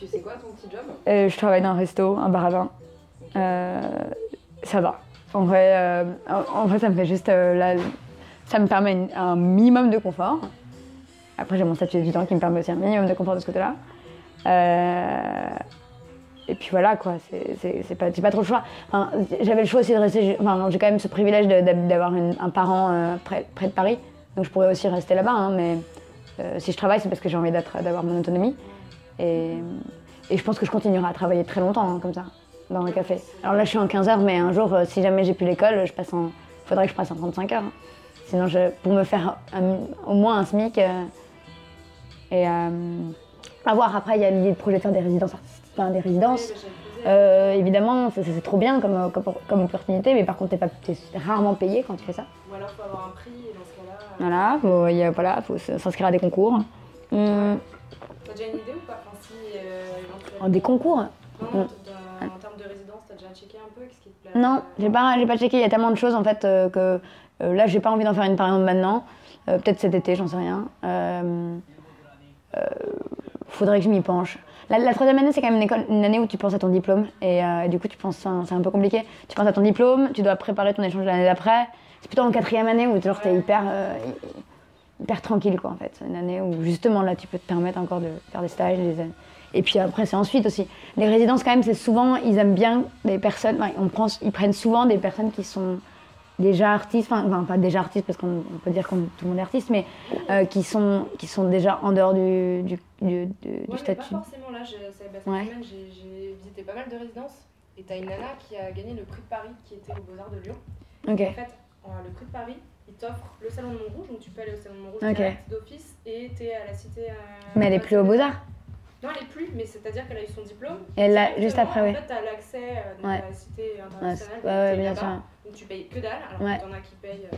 Tu sais quoi ton petit job? Euh, je travaille dans un resto, un bar à vin. Euh, ça va. En vrai, euh, en, en vrai, ça me fait juste. euh, la- ça me permet un minimum de confort. Après, j'ai mon statut d'étudiant qui me permet aussi un minimum de confort de ce côté-là. Euh, et puis voilà, quoi. C'est- pas, pas trop le choix. J'avais le choix aussi de rester. Enfin, j'ai quand même ce privilège d'avoir un parent euh, près, près de Paris. Donc je pourrais aussi rester là-bas. hein, mais euh, si je travaille, c'est parce que j'ai envie d'avoir mon autonomie. Et, je pense que je continuerai à travailler très longtemps hein, comme ça, dans le café. Alors là, je suis en 15 heures, mais un jour, si jamais j'ai plus l'école, je passe en. faudrait que je passe en 35 heures. hein. Sinon, je, pour me faire un- au moins un SMIC. euh, et euh, à voir, après, il y a l'idée de projet de faire des résidences artistiques, enfin, des résidences. Euh, évidemment, c'est- trop bien comme, comme, comme opportunité, mais par contre, t'es pas- t'es rarement payé quand tu fais ça. Ou alors faut avoir un prix et dans ce cas-là. euh, Voilà, faut, il y a- voilà, faut s'inscrire à des concours. Hum, T'as déjà une idée ou pas? Enfin, si euh, éventuellement. en des concours? Non, non, Non. t'as- en termes de résidence, t'as déjà checké un peu? Qu'est-ce qui te plaît? Non, euh, j'ai pas, pas checké. Il y a tellement de choses en fait euh, que euh, là, j'ai pas envie d'en faire une par exemple maintenant. Euh, Peut-être cet été, j'en sais rien. Euh, euh, faudrait que je m'y penche. La, la troisième année, c'est quand même une, école- une année où tu penses à ton diplôme. Et, euh, du coup, tu penses, c'est un peu compliqué. Tu penses à ton diplôme, tu dois préparer ton échange l'année d'après. C'est plutôt en quatrième année où genre, t'es hyper, euh, hyper tranquille, quoi, en fait. C'est une année où justement là, tu peux te permettre encore de faire des stages. des- Et puis après, c'est ensuite aussi. Les résidences, quand même, c'est souvent, ils aiment bien des personnes, enfin, on prend, ils prennent souvent des personnes qui sont déjà artistes, enfin, pas déjà artistes parce qu'on on peut dire que tout le monde est artiste, mais euh, qui, sont, qui sont déjà en dehors du, du, du, du- du Ouais, mais pas statut. forcément là. je- bah, cette Ouais. semaine, j'ai visité pas mal de résidences. Et t'as une nana qui a gagné le prix de Paris qui était au Beaux-Arts de Lyon. En fait, euh, le prix de Paris, il t'offre le salon de Montrouge, donc tu peux aller au salon de Montrouge Ok. direct d'office et t'es à la cité. euh, Mais elle est plus au Beaux-Arts Non, elle est plus, mais c'est-à-dire qu'elle a eu son diplôme. Et elle l'a juste après, En ouais. fait, t'as l'accès euh, Ouais. à la cité internationale. ouais, ouais, bien sûr. Donc tu payes que dalle, alors Ouais. t'en as qui payent, euh,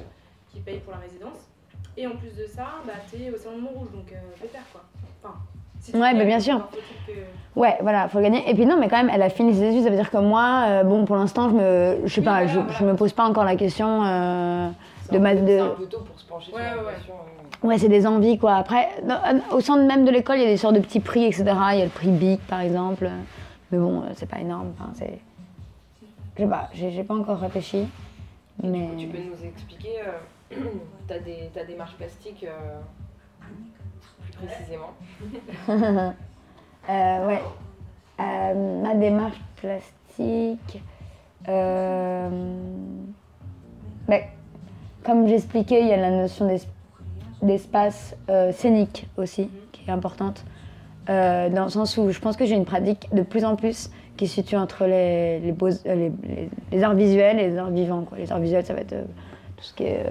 qui payent pour la résidence. Et en plus de ça, bah, t'es au salon de Montrouge, donc euh, quoi. Enfin, si Ouais, bah, bien sûr. que- Ouais, voilà, faut gagner. Et puis non, mais quand même, elle a fini ses études, ça veut dire que moi, euh, bon, pour l'instant, je me, je sais Oui, pas, voilà, je, voilà. je me pose pas encore la question euh, de un ma, peu- de, C'est un peu tôt pour se pencher Ouais, sur la ouais, euh. Ouais, c'est des envies, quoi. Après, dans- au sein même de l'école, il y a des sortes de petits prix, etc. Il y a le prix BIC, par exemple. Mais bon, euh, c'est pas énorme. Enfin, c'est... Je sais pas, j'ai, pas encore réfléchi. Mais... Tu peux nous expliquer euh, ta, ta démarche plastique euh, plus précisément Euh, ouais. Euh, ma démarche plastique. euh, ben, comme j'expliquais, il y a la notion d'es- d'espace euh, scénique aussi, qui est importante. Euh, dans le sens où je pense que j'ai une pratique de plus en plus qui se situe entre les, euh, arts visuels et les arts vivants. Les arts visuels, ça va être tout ce qui est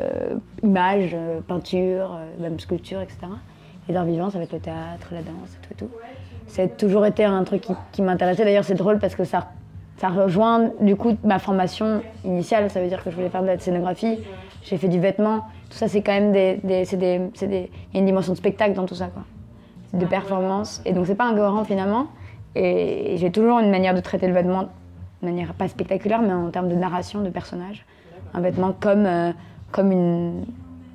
image, euh, peinture, même sculpture, etc. Les arts vivants, ça va être le théâtre, la danse, tout et tout. C'est toujours été un truc qui, qui m'intéressait. D'ailleurs, c'est drôle parce que ça, ça rejoint du coup ma formation initiale. Ça veut dire que je voulais faire de la scénographie. J'ai fait du vêtement. Tout ça, c'est quand même des. des, c'est des, c'est des- Il y a une dimension de spectacle dans tout ça, quoi. De performance. Et donc, c'est pas incohérent finalement. Et j'ai toujours une manière de traiter le vêtement de manière pas spectaculaire, mais en termes de narration, de personnage. Un vêtement comme, euh, comme, une,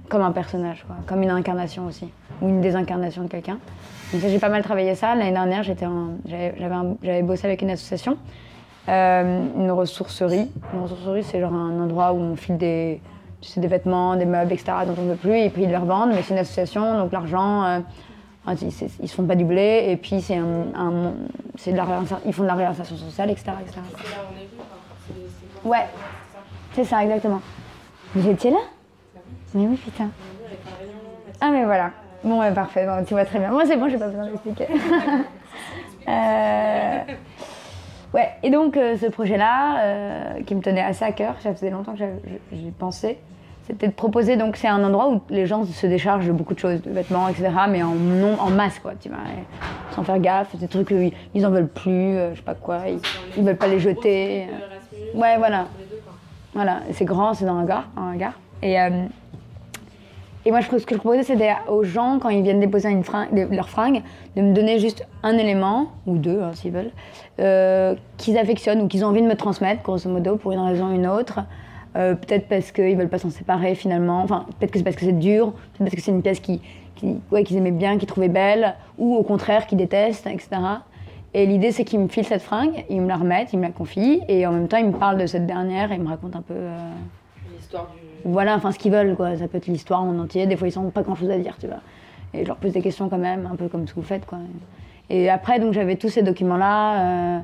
comme un personnage, quoi. comme une incarnation aussi, ou une désincarnation de quelqu'un. Donc ça, j'ai pas mal travaillé ça. L'année dernière, j'étais j'avais bossé avec une association, euh, une ressourcerie. Une ressourcerie, c'est genre un endroit où on file des, sais, des vêtements, des meubles, etc. dont on ne veut plus, et puis ils les revendent. Mais c'est une association, donc l'argent, euh, ils, c'est- ils se font pas du blé, et puis c'est un, un- c'est de la ils font de la réinsertion sociale, etc. etc. C'est là où on est vu, enfin, c'est- c'est quoi Ouais. C'est ça, exactement. Vous étiez là? Mais oui, putain. Ah, mais voilà. Bon, ouais, parfait, bon, tu vois très bien. Moi, c'est bon, j'ai pas besoin d'expliquer. Euh, Ouais, et donc, euh, ce projet-là, euh, qui me tenait assez à cœur, ça faisait longtemps que j'y pensais, c'était de proposer, donc c'est un endroit où les gens se déchargent de beaucoup de choses, de vêtements, etc., mais en, non, en masse, quoi, tu vois, sans faire gaffe, des trucs, ils, ils en veulent plus, euh, je sais pas quoi, ils, ils veulent pas les jeter. Ouais, voilà. Voilà, c'est grand, c'est dans un gare, un hangar. Et, euh, et moi, je, ce que je proposais, c'était aux gens, quand ils viennent déposer une fringue, leur fringue, de me donner juste un élément, ou deux, hein, s'ils veulent, euh, qu'ils affectionnent ou qu'ils ont envie de me transmettre, grosso modo, pour une raison ou une autre. Euh, peut-être parce qu'ils veulent pas s'en séparer finalement, enfin, peut-être que c'est parce que c'est dur, peut-être parce que c'est une pièce qui, qui- ouais, qu'ils aimaient bien, qu'ils trouvaient belle, ou au contraire, qu'ils détestent, etc. Et l'idée, c'est qu'ils me filent cette fringue, ils me la remettent, ils me la confient, et en même temps, ils me parlent de cette dernière et ils me racontent un peu. euh, L'histoire du. voilà, enfin ce qu'ils veulent, quoi. Ça peut être l'histoire en entier. Des fois, ils n'ont pas grand chose à dire, tu vois. Et je leur pose des questions quand même, un peu comme ce que vous faites, quoi. Et après, donc, j'avais tous ces documents-là euh,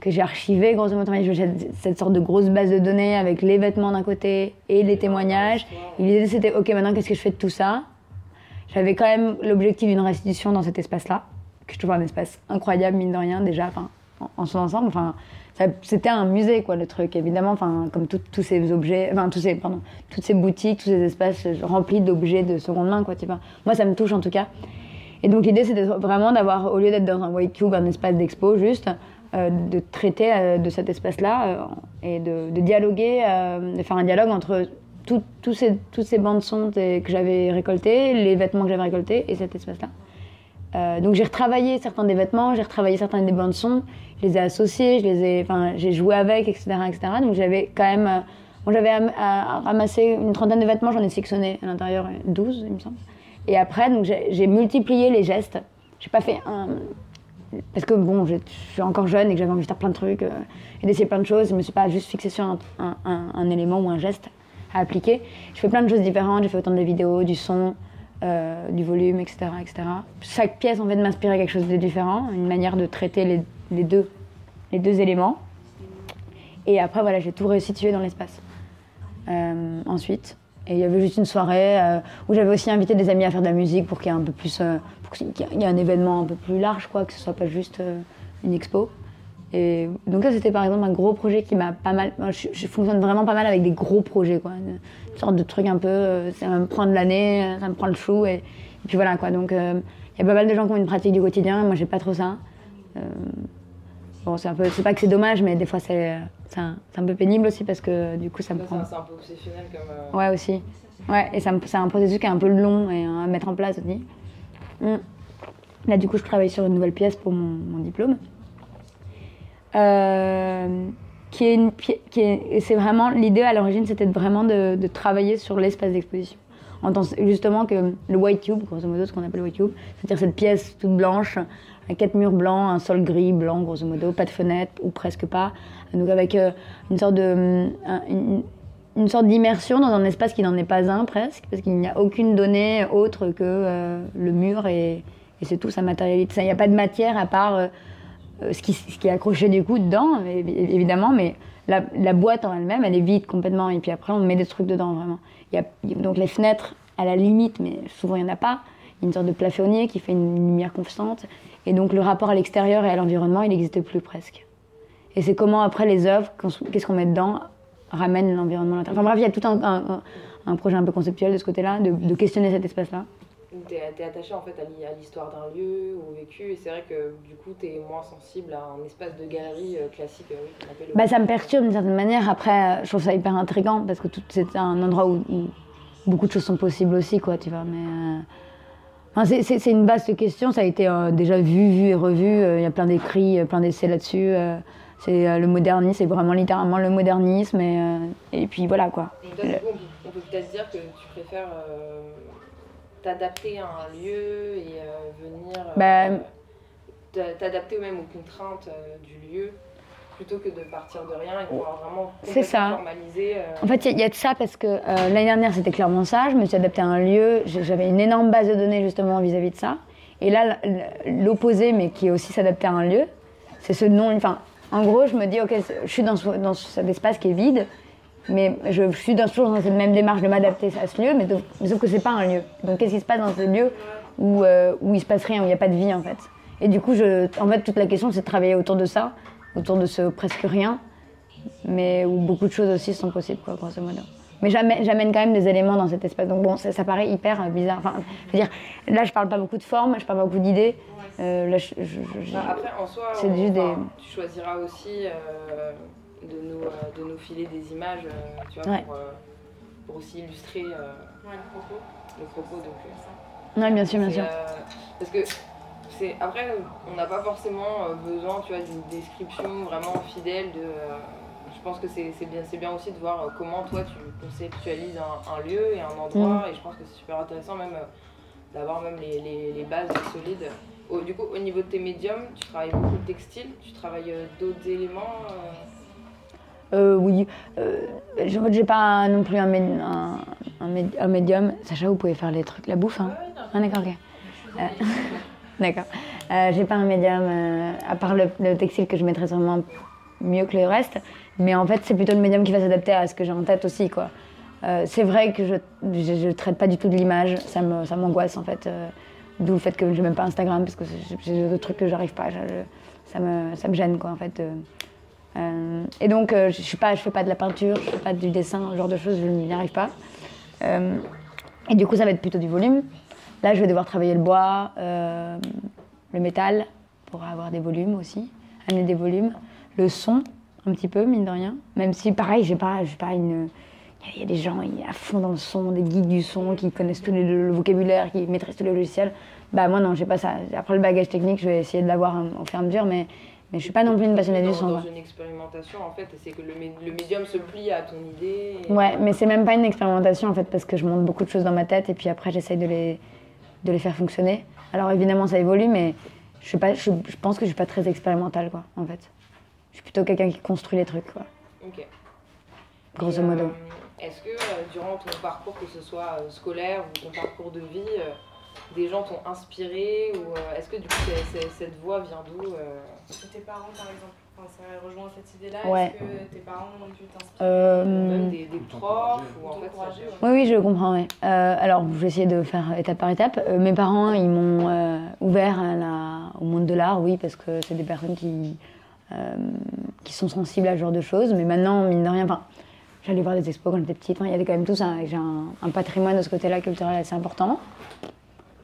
que j'ai archivés, grosso modo. J'ai cette sorte de grosse base de données avec les vêtements d'un côté et les témoignages. Et l'idée, c'était, OK, maintenant, qu'est-ce que je fais de tout ça? J'avais quand même l'objectif d'une restitution dans cet espace-là, que je trouve un espace incroyable, mine de rien, déjà, enfin, en, en son ensemble. Enfin, c'était un musée, quoi, le truc, évidemment, enfin, comme tous ces objets, enfin, tous ces, pardon, toutes ces boutiques, tous ces espaces remplis d'objets de seconde main, quoi, tu vois. Moi, ça me touche, en tout cas. Et donc, l'idée, c'était vraiment d'avoir, au lieu d'être dans un white cube, un espace d'expo, juste, euh, de traiter euh, de cet espace-là euh, et de, dialoguer, de faire un dialogue entre tout- ces, toutes ces bandes son que j'avais récoltées, les vêtements que j'avais récoltés et cet espace-là. Donc j'ai retravaillé certains des vêtements, j'ai retravaillé certains des bandes son, je les ai associés, je les ai, enfin j'ai joué avec, etc., etc. Donc j'avais quand même, bon, j'avais ramassé une trentaine de vêtements, j'en ai sélectionné à l'intérieur euh, 12, il me semble. Et après, j'ai multiplié les gestes. J'ai pas fait un, parce que bon, je, suis encore jeune et que j'avais envie de faire plein de trucs euh, et d'essayer plein de choses. Je me suis pas juste fixée sur un, élément ou un geste à appliquer. Je fais plein de choses différentes. J'ai fait autant de vidéos, du son, euh, du volume, etc., etc. Chaque pièce en fait de m'inspirer quelque chose de différent, une manière de traiter les, deux, éléments. Et après, voilà, j'ai tout resitué dans l'espace. Euh, ensuite. Et il y avait juste une soirée euh, où j'avais aussi invité des amis à faire de la musique pour qu'il y ait un peu plus, euh, pour qu'il y ait un événement un peu plus large, quoi, que ce soit pas juste euh, une expo. Et donc ça, c'était par exemple un gros projet qui m'a pas mal. je, fonctionne vraiment pas mal avec des gros projets, quoi, une sorte de truc un peu. ça me prend de l'année, ça me prend le chou, et, et puis voilà, quoi. Donc il y a pas mal de gens qui ont une pratique du quotidien. Moi, j'ai pas trop ça. Euh, bon, c'est un peu, c'est pas que c'est dommage, mais des fois c'est, c'est un, c'est un peu pénible aussi parce que du coup, ça me Ça, prend. C'est un peu obsessionnel comme. euh, Ouais, aussi. Ouais, et ça c'est un processus qui est un peu long et à mettre en place aussi. Mm. Là, du coup, je travaille sur une nouvelle pièce pour mon, mon diplôme. Euh, qui est une qui est, c'est vraiment l'idée à l'origine, c'était vraiment de, de travailler sur l'espace d'exposition. En tant, justement que le white cube, grosso modo, ce qu'on appelle le white cube, c'est-à-dire cette pièce toute blanche, avec quatre murs blancs, un sol gris, blanc, grosso modo, pas de fenêtre ou presque pas, donc avec euh, une sorte de un- une, sorte d'immersion dans un espace qui n'en est pas un presque, parce qu'il n'y a aucune donnée autre que euh, le mur et, et c'est tout sa matérialité. Il n'y a pas de matière à part euh, ce, qui, ce qui est accroché du coup dedans, évidemment, mais la, la boîte en elle-même, elle est vide complètement. Et puis après, on met des trucs dedans, vraiment. Il y a donc les fenêtres, à la limite, mais souvent il n'y en a pas. Il y a une sorte de plafonnier qui fait une lumière constante. Et donc le rapport à l'extérieur et à l'environnement, il n'existe plus presque. Et c'est comment après les œuvres, qu'est-ce qu'on met dedans, ramène l'environnement. à l'intérieur. Enfin bref, il y a tout un, un- un projet un peu conceptuel de ce côté-là, de, de questionner cet espace-là. Tu es, attaché en fait à l'histoire d'un lieu, au vécu, et c'est vrai que du coup tu es moins sensible à un espace de galerie euh, classique euh, oui, Bah, ça me perturbe d'une certaine manière. Après, euh, je trouve ça hyper intriguant parce que c'est un endroit où, où beaucoup de choses sont possibles aussi, quoi, tu vois. Mais euh, enfin, c'est- une vaste question. Ça a été euh, déjà vu, vu et revu. Euh, Il y a plein d'écrits, euh, plein d'essais là-dessus. C'est le modernisme, c'est vraiment littéralement le modernisme. Et, et puis voilà, quoi. Donc toi, du coup, on peut, peut-être dire que tu préfères t'adapter à un lieu et venir Bah, t'a- t'adapter même aux contraintes du lieu plutôt que de partir de rien et pouvoir vraiment C'est ça. formaliser. euh, En fait, il y, a- il y a de ça parce que euh, l'année dernière, c'était clairement ça. Je me suis adaptée à un lieu. J'avais une énorme base de données justement vis-à-vis de ça. Et là, l'opposé, mais qui est aussi s'adapter à un lieu, c'est ce non. Enfin, en gros, je me dis, ok, je suis dans, ce- dans cet espace qui est vide, mais je, suis dans, toujours dans cette même démarche de m'adapter à ce lieu, mais, de- mais sauf que c'est pas un lieu. Donc, qu'est-ce qui se passe dans ce lieu où, euh, où il se passe rien, où il n'y a pas de vie en fait? Et du coup, je, en fait, toute la question, c'est de travailler autour de ça, autour de ce presque rien, mais où beaucoup de choses aussi sont possibles, quoi, grosso modo. Mais j'amène quand même des éléments dans cet espace. Donc bon, ça, ça paraît hyper euh, bizarre. Enfin, je veux dire, là, je parle pas beaucoup de forme, je parle pas beaucoup d'idées. Euh, là, je, je- je- bah, après, en soi, C'est on- juste des- enfin, tu choisiras aussi euh, de, nous, euh, de nous filer des images, euh, tu vois, Ouais. pour, euh, pour aussi illustrer euh, Ouais, le propos. le propos. Donc, euh, Ouais, bien sûr, bien sûr. euh, parce que c'est après on n'a pas forcément euh, besoin tu vois d'une description vraiment fidèle de euh, je pense que c'est bien c'est bien aussi de voir euh, comment toi tu conceptualises un, un lieu et un endroit Mm. et je pense que c'est super intéressant même d'avoir même les, les, les bases solides Au- du coup au niveau de tes médiums tu travailles beaucoup de textile tu travailles d'autres éléments euh, Euh, oui. Euh, j'ai- pas non plus un, mé- un, un mé- un médium. Sacha, vous pouvez faire les trucs, la bouffe, hein Ah, d'accord, ok. D'accord. Euh, j'ai pas un médium, euh, à part le, le textile que je mettrais sûrement mieux que le reste. Mais en fait, c'est plutôt le médium qui va s'adapter à ce que j'ai en tête aussi, quoi. Euh, c'est vrai que je, je, traite pas du tout de l'image, ça me- ça m'angoisse en fait. euh, D'où le fait que je même pas Instagram parce que j'ai- d'autres trucs que j'arrive pas. je- ça, me, ça me gêne quoi en fait. et donc, je suis pas, je fais pas de la peinture, je fais pas du dessin, ce genre de choses, je n'y arrive pas. Et du coup, ça va être plutôt du volume. Là, je vais devoir travailler le bois, euh, le métal, pour avoir des volumes aussi, amener des volumes. Le son, un petit peu, mine de rien. Même si, pareil, j'ai pas, pas une. Il y a des gens à fond dans le son, des geeks du son qui connaissent tout les- le vocabulaire, qui maîtrisent tous les logiciels. Bah, moi, non, j'ai pas ça. Après, le bagage technique, je vais essayer de l'avoir au fur et à mesure, mais, mais je suis pas non plus une passionnée du son. dans une expérimentation en fait c'est que le médium se plie à ton idée et- Ouais, mais c'est même pas une expérimentation en fait, parce que je monte beaucoup de choses dans ma tête et puis après j'essaye de les, de les faire fonctionner. Alors évidemment ça évolue, mais je, suis pas, je, je pense que je suis pas très expérimentale quoi, en fait. Je suis plutôt quelqu'un qui construit les trucs quoi, Ok. grosso modo. euh, Est-ce que euh, durant ton parcours, que ce soit euh, scolaire ou ton parcours de vie, euh, des gens t'ont inspiré ou euh, est-ce que du coup cette voix vient d'où euh? Tes parents, par exemple, enfin, ça rejoint cette idée-là. Ouais. Est-ce que tes parents ont pu t'inspirer Euh, Même des, des profs ou en fait t'encourager, ça- ouais. Oui, oui, je comprends. ouais. Euh, alors, je vais essayer de faire étape par étape. Euh, mes parents, ils m'ont euh, ouvert à la- au monde de l'art, oui, parce que c'est des personnes qui, euh, qui sont sensibles à ce genre de choses. Mais maintenant, mine de rien, enfin, j'allais voir des expos quand j'étais petite. Enfin, il y avait quand même tout ça. J'ai un, un patrimoine de ce côté-là culturel assez important.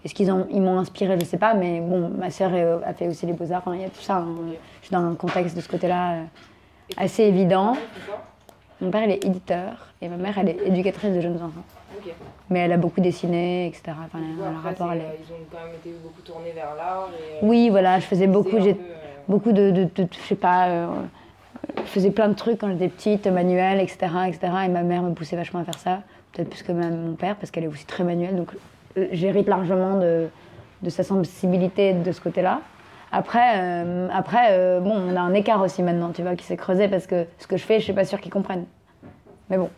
Est-ce qu'ils ils m'ont inspiré Je ne sais pas, mais bon, ma sœur euh, a fait aussi les beaux-arts. Il y a tout ça. hein. Je suis dans un contexte de ce côté-là euh, assez évident. Mon père, il est éditeur et ma mère, elle est éducatrice de jeunes enfants. Mais elle a beaucoup dessiné, etc. Enfin, elle après, rapport, elle est- euh, ils ont quand même été beaucoup tournés vers l'art. euh, Oui, voilà, je faisais beaucoup, j'ai euh, beaucoup de, de, de- je sais pas, euh, je faisais plein de trucs quand j'étais petite, manuel, etc., etc. Et ma mère me poussait vachement à faire ça, peut-être plus que ma- mon père, parce qu'elle est aussi très manuelle. Donc euh, j'hérite largement de, de sa sensibilité de ce côté-là. Après, euh, après euh, bon, on a un écart aussi maintenant, tu vois, qui s'est creusé parce que ce que je fais, je suis pas sûre qu'ils comprennent. Mais bon,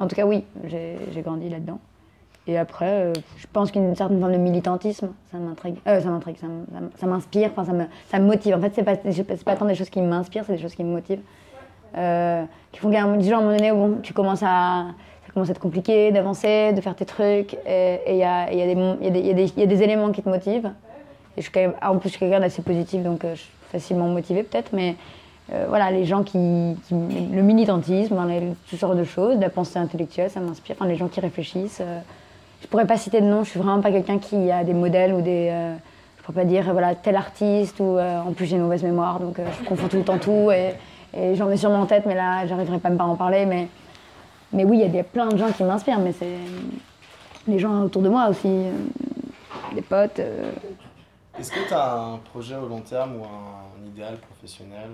en tout cas, oui, j'ai grandi là-dedans. Et après, euh, je pense qu'une certaine forme de militantisme, ça m'intrigue. Ça m'intrigue, ça m'inspire, enfin, ça me, ça motive. En fait, c'est pas, pas tant des choses qui m'inspirent, c'est des choses qui me motivent. Qui font qu'à un moment donné, bon, tu commences à, commence à être compliqué d'avancer, de faire tes trucs. Et il y a, y a y y a des- éléments qui te motivent. Et je suis quand même, en plus, je suis quelqu'un d'assez positif, donc euh, je suis facilement motivée peut-être. Mais, euh, voilà, les gens qui, le militantisme, hein, toutes sortes de choses, la pensée intellectuelle, ça m'inspire. Enfin, les gens qui réfléchissent. euh, je pourrais pas citer de nom, je suis vraiment pas quelqu'un qui a des modèles ou des. euh, je pourrais pas dire voilà tel artiste ou euh, en plus j'ai une mauvaise mémoire donc je confonds tout le temps tout et, j'en ai sûrement en tête mais là j'arriverai pas même pas à en parler mais oui il y a des, plein de gens qui m'inspirent mais c'est les gens autour de moi aussi euh, des potes euh, Est-ce que tu as un projet au long terme ou un idéal professionnel?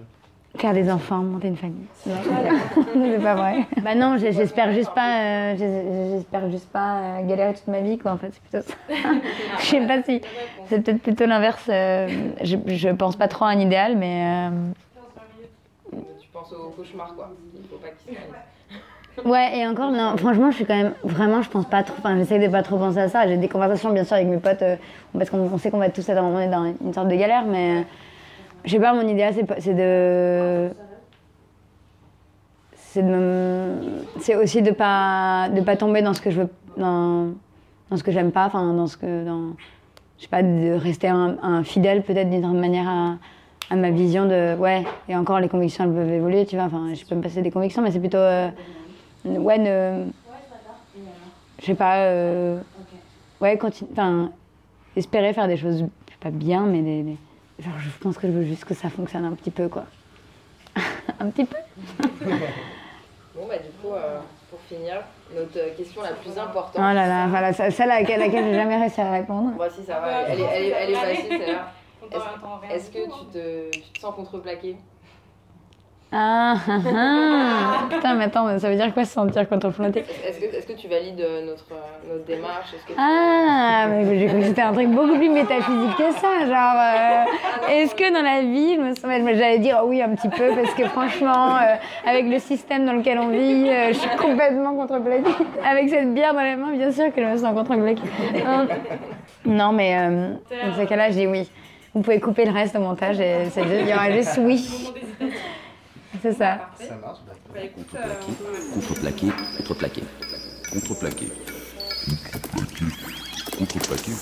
Faire des enfants, monter une famille. C'est pas vrai. Bah non, j'espère juste pas, euh, j'espère juste pas euh, galérer toute ma vie, quoi. En fait, c'est plutôt ça. Je sais pas si, c'est peut-être plutôt l'inverse. euh, je, je pense pas trop à un idéal, mais Tu penses au cauchemar, quoi. Il faut pas qu'il se réalise. Ouais. Et encore, non. Franchement, je suis quand même, vraiment, je pense pas trop. Enfin, j'essaie de pas trop penser à ça. J'ai des conversations, bien sûr, avec mes potes, euh, parce qu'on on sait qu'on va tous être à un moment donné dans une sorte de galère, mais je sais pas. Mon idéal, c'est de c'est de c'est aussi de pas de pas tomber dans ce que je veux dans, dans ce que j'aime pas enfin dans ce que dans je sais pas de rester un, fidèle peut-être d'une certaine manière à, à ma vision de ouais et encore les convictions elles peuvent évoluer tu vois enfin je peux me passer des convictions mais c'est plutôt euh, ouais ne je sais pas euh, ouais continue enfin espérer faire des choses pas bien mais des, des- genre je pense que je veux juste que ça fonctionne un petit peu quoi un petit peu Bon, bah, du coup, euh, pour finir, notre euh, question la plus importante. Oh là là, voilà, celle à laquelle, laquelle j'ai jamais réussi à répondre. Voici, ça va. Elle est, elle est, elle est facile, celle-là. Est-ce que tu te, tu te sens contreplaqué? Ah, ah, ah. Putain, mais attends, mais ça veut dire quoi se sentir contreflanté Est-ce que, est-ce que tu valides euh, notre, euh, notre démarche? Que tu- Ah, mais j'ai cru que c'était un truc beaucoup plus métaphysique que ça. Genre, euh, est-ce que dans la vie, je me sens. J'allais dire oh oui, un petit peu, parce que franchement, euh, avec le système dans lequel on vit, euh, je suis complètement contreplaquée. Avec cette bière dans les mains, bien sûr que je me sens contreplaquée. Hein. Non, mais dans ce cas-là, dis oui. Vous pouvez couper le reste au montage et il y aura juste oui. C'est ça. Parfait. Ça marche bah, Bah écoute, euh, on peut- Contreplaqué, contreplaqué. Contreplaqué. Contreplaqué.